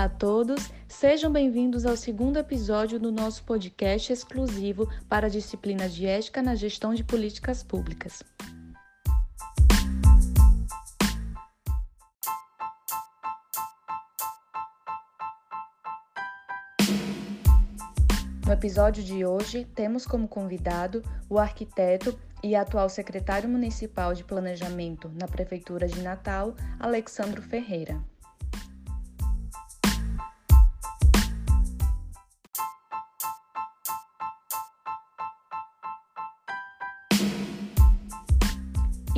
Olá a todos, sejam bem-vindos ao segundo episódio do nosso podcast exclusivo para a disciplina de ética na gestão de políticas públicas. No episódio de hoje, temos como convidado o arquiteto e atual secretário municipal de Planejamento na Prefeitura de Natal, Alexandro Ferreira.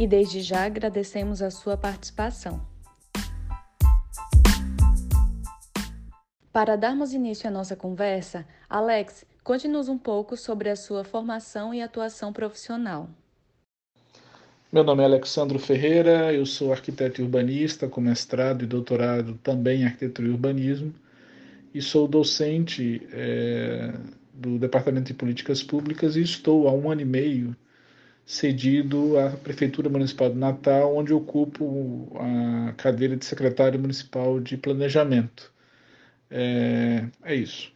E desde já agradecemos a sua participação. Para darmos início à nossa conversa, Alex, conte-nos um pouco sobre a sua formação e atuação profissional. Meu nome é Alexandro Ferreira, eu sou arquiteto urbanista com mestrado e doutorado também em arquitetura e urbanismo e sou docente é, do Departamento de Políticas Públicas e estou há um ano e meio cedido à Prefeitura Municipal de Natal, onde ocupo a cadeira de secretário municipal de Planejamento. É, é isso.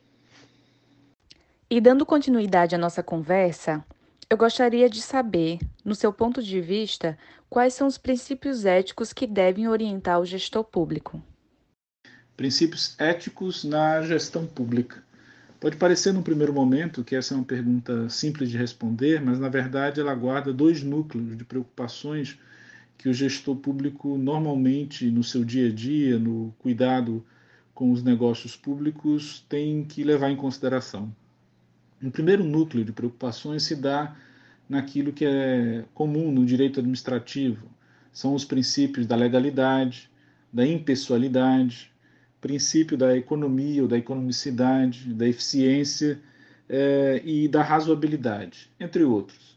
E dando continuidade à nossa conversa, eu gostaria de saber, no seu ponto de vista, quais são os princípios éticos que devem orientar o gestor público. Princípios éticos na gestão pública. Pode parecer num primeiro momento que essa é uma pergunta simples de responder, mas na verdade ela guarda dois núcleos de preocupações que o gestor público normalmente no seu dia a dia, no cuidado com os negócios públicos tem que levar em consideração. Um primeiro núcleo de preocupações se dá naquilo que é comum no direito administrativo, são os princípios da legalidade, da impessoalidade, princípio da economia ou da economicidade, da eficiência eh, e da razoabilidade, entre outros.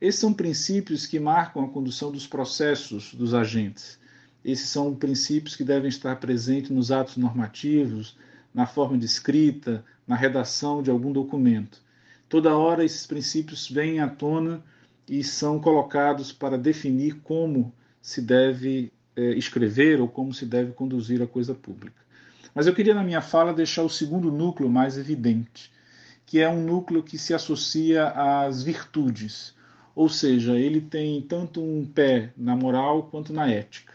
Esses são princípios que marcam a condução dos processos dos agentes esses são princípios que devem estar presentes nos atos normativos, na forma de escrita, na redação de algum documento. Toda hora esses princípios vêm à tona e são colocados para definir como se deve é, escrever ou como se deve conduzir a coisa pública. Mas eu queria, na minha fala, deixar o segundo núcleo mais evidente, que é um núcleo que se associa às virtudes, ou seja, ele tem tanto um pé na moral quanto na ética.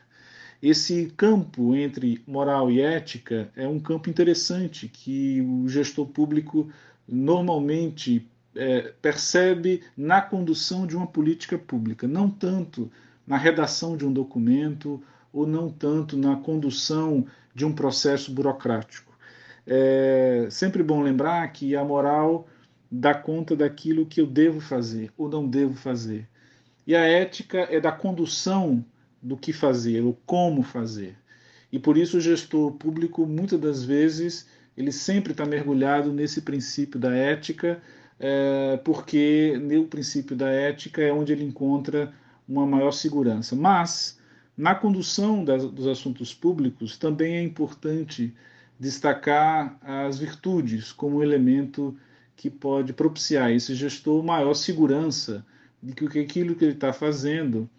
Esse campo entre moral e ética é um campo interessante que o gestor público normalmente é, percebe na condução de uma política pública, não tanto na redação de um documento ou não tanto na condução de um processo burocrático. É sempre bom lembrar que a moral dá conta daquilo que eu devo fazer ou não devo fazer. E a ética é da condução do que fazer, o como fazer. E por isso o gestor público, muitas das vezes, ele sempre está mergulhado nesse princípio da ética, é, porque no princípio da ética é onde ele encontra uma maior segurança. Mas, na condução das, dos assuntos públicos, também é importante destacar as virtudes como elemento que pode propiciar esse gestor maior segurança de que aquilo que ele está fazendo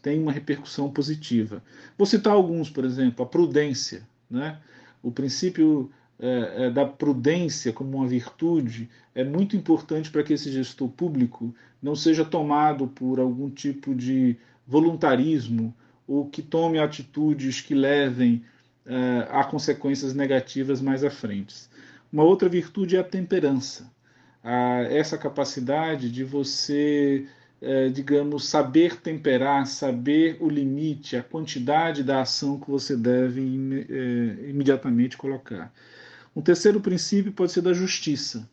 tem uma repercussão positiva. Vou citar alguns, por exemplo, a prudência. Né? O princípio é, é, da prudência como uma virtude é muito importante para que esse gestor público não seja tomado por algum tipo de voluntarismo ou que tome atitudes que levem é, a consequências negativas mais à frente. Uma outra virtude é a temperança, a, essa capacidade de você é, digamos, saber temperar, saber o limite, a quantidade da ação que você deve é, imediatamente colocar. Um terceiro princípio pode ser da justiça.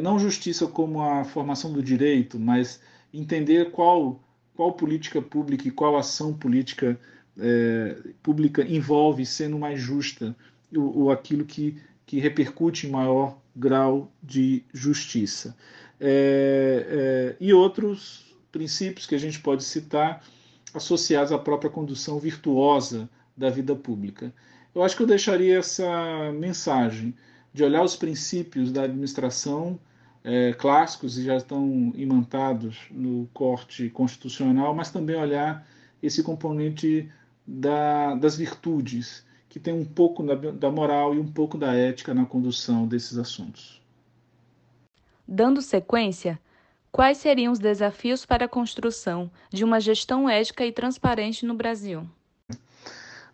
Não justiça como a formação do direito, mas entender qual, qual política pública e qual ação política é, pública envolve sendo mais justa, ou aquilo que, que repercute em maior grau de justiça. É, é, e outros princípios que a gente pode citar associados à própria condução virtuosa da vida pública. Eu acho que eu deixaria essa mensagem de olhar os princípios da administração é, clássicos e já estão imantados no corte constitucional, mas também olhar esse componente da, das virtudes que tem um pouco da moral e um pouco da ética na condução desses assuntos. Dando sequência, quais seriam os desafios para a construção de uma gestão ética e transparente no Brasil?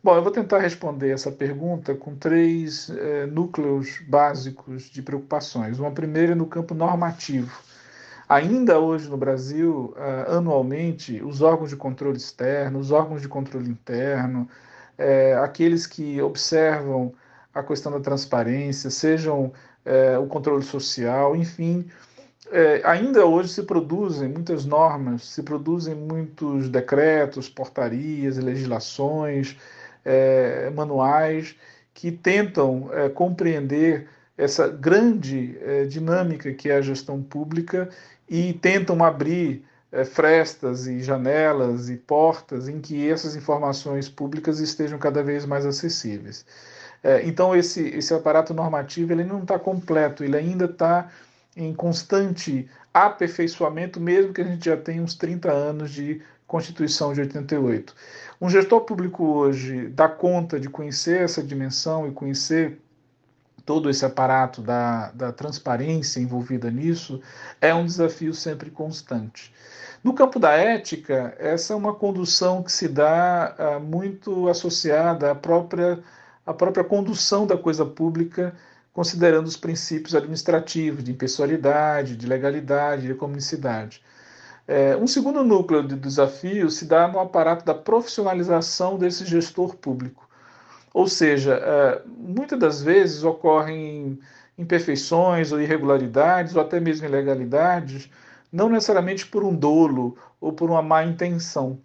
Bom, eu vou tentar responder essa pergunta com três é, núcleos básicos de preocupações. Uma primeira é no campo normativo. Ainda hoje no Brasil, uh, anualmente, os órgãos de controle externo, os órgãos de controle interno, é, aqueles que observam a questão da transparência, sejam é, o controle social, enfim, é, ainda hoje se produzem muitas normas, se produzem muitos decretos, portarias, legislações, é, manuais que tentam é, compreender essa grande é, dinâmica que é a gestão pública e tentam abrir é, frestas e janelas e portas em que essas informações públicas estejam cada vez mais acessíveis. É, então esse, esse aparato normativo ele não está completo, ele ainda está em constante aperfeiçoamento, mesmo que a gente já tenha uns 30 anos de Constituição de 88. Um gestor público hoje dá conta de conhecer essa dimensão e conhecer todo esse aparato da, da transparência envolvida nisso é um desafio sempre constante. No campo da ética, essa é uma condução que se dá uh, muito associada à própria, à própria condução da coisa pública, considerando os princípios administrativos de impessoalidade, de legalidade, de comunicidade. É, um segundo núcleo de desafio se dá no aparato da profissionalização desse gestor público. Ou seja, é, muitas das vezes ocorrem imperfeições ou irregularidades ou até mesmo ilegalidades, não necessariamente por um dolo ou por uma má intenção,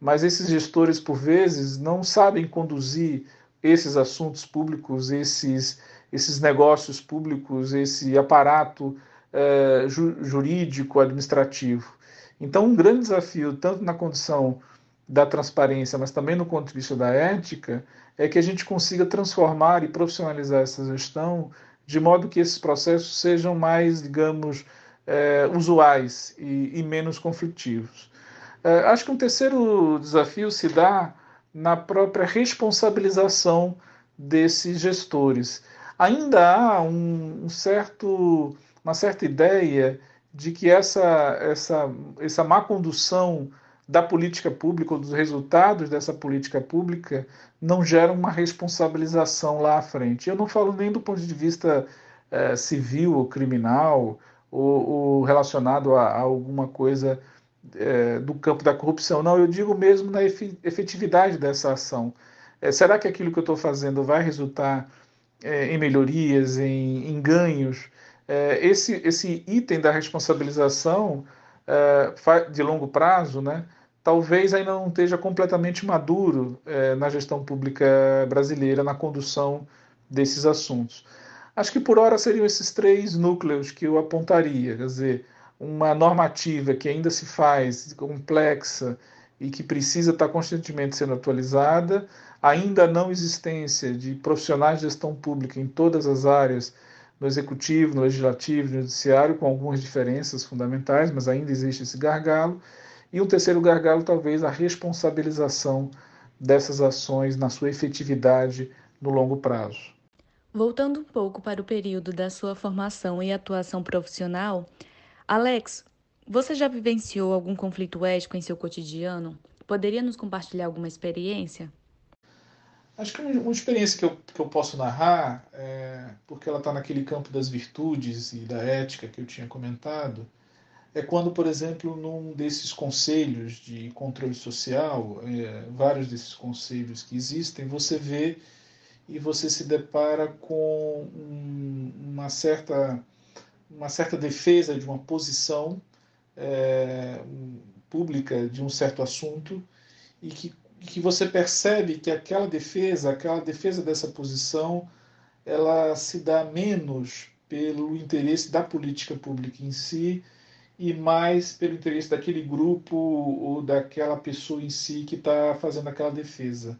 mas esses gestores, por vezes, não sabem conduzir esses assuntos públicos, esses, esses negócios públicos, esse aparato é, jurídico, administrativo. Então, um grande desafio, tanto na condição da transparência, mas também no ponto de vista da ética, é que a gente consiga transformar e profissionalizar essa gestão de modo que esses processos sejam mais, digamos, é, usuais e, e, menos conflitivos. É, acho que um terceiro desafio se dá na própria responsabilização desses gestores. Ainda há um, um certo, uma certa ideia de que essa, essa, essa má condução da política pública ou dos resultados dessa política pública não geram uma responsabilização lá à frente. Eu não falo nem do ponto de vista é, civil ou criminal ou, ou relacionado a, a, alguma coisa é, do campo da corrupção, não, eu digo mesmo na efetividade dessa ação. É, será que aquilo que eu estou fazendo vai resultar em melhorias, em, em ganhos? Esse, esse item da responsabilização de longo prazo, né, talvez ainda não esteja completamente maduro é, na gestão pública brasileira, na condução desses assuntos. Acho que por hora seriam esses três núcleos que eu apontaria, quer dizer, uma normativa que ainda se faz complexa e que precisa estar constantemente sendo atualizada, ainda não existência de profissionais de gestão pública em todas as áreas, no executivo, no legislativo, no judiciário, com algumas diferenças fundamentais, mas ainda existe esse gargalo e um terceiro gargalo, talvez, a responsabilização dessas ações na sua efetividade no longo prazo. Voltando um pouco para o período da sua formação e atuação profissional, Alex, você já vivenciou algum conflito ético em seu cotidiano? Poderia nos compartilhar alguma experiência? Acho que uma experiência que eu, que eu posso narrar, é, porque ela está naquele campo das virtudes e da ética que eu tinha comentado, é quando, por exemplo, num desses conselhos de controle social, é, vários desses conselhos que existem, você vê e você se depara com um, uma, certa, uma certa defesa de uma posição é, pública de um certo assunto e que, que você percebe que aquela defesa, aquela defesa dessa posição, ela se dá menos pelo interesse da política pública em si, e mais pelo interesse daquele grupo ou daquela pessoa em si que está fazendo aquela defesa.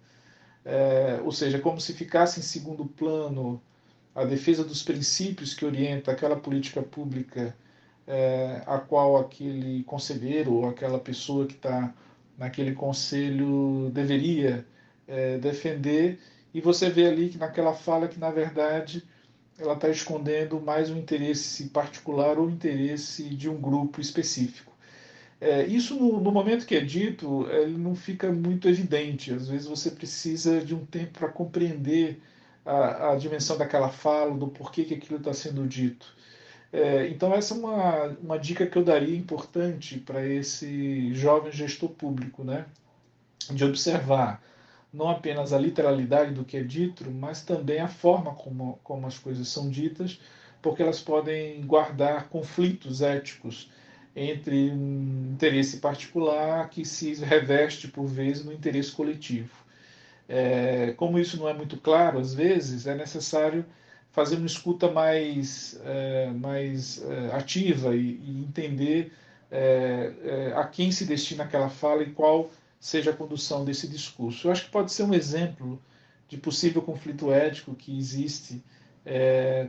É, ou seja, como se ficasse em segundo plano a defesa dos princípios que orienta aquela política pública é, a qual aquele conselheiro ou aquela pessoa que está naquele conselho deveria é, defender e você vê ali que naquela fala que na verdade ela está escondendo mais um interesse particular ou interesse de um grupo específico. É, isso no, no, momento que é dito, ele não fica muito evidente. Às vezes você precisa de um tempo para compreender a, a, dimensão daquela fala, do porquê que aquilo está sendo dito. É, então essa é uma, uma dica que eu daria importante para esse jovem gestor público, né? de observar não apenas a literalidade do que é dito, mas também a forma como, como as coisas são ditas, porque elas podem guardar conflitos éticos entre um interesse particular que se reveste, por vezes, no interesse coletivo. É, como isso não é muito claro, às vezes, é necessário fazer uma escuta mais, é, mais é, ativa e, e entender é, a quem se destina aquela fala e qual seja a condução desse discurso. Eu acho que pode ser um exemplo de possível conflito ético que existe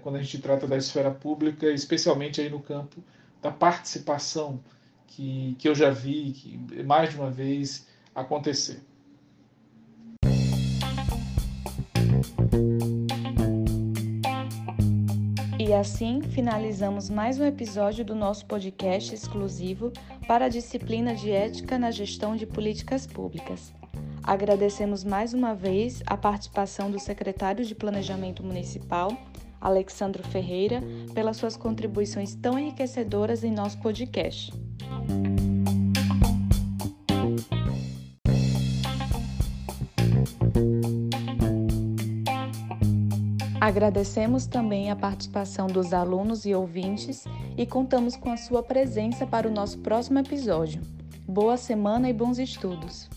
quando a gente trata da esfera pública, especialmente aí no campo da participação, que, que eu já vi que, mais de uma vez acontecer. E assim finalizamos mais um episódio do nosso podcast exclusivo para a disciplina de Ética na Gestão de Políticas Públicas. Agradecemos mais uma vez a participação do secretário de Planejamento Municipal, Alexandro Ferreira, pelas suas contribuições tão enriquecedoras em nosso podcast. Agradecemos também a participação dos alunos e ouvintes e contamos com a sua presença para o nosso próximo episódio. Boa semana e bons estudos!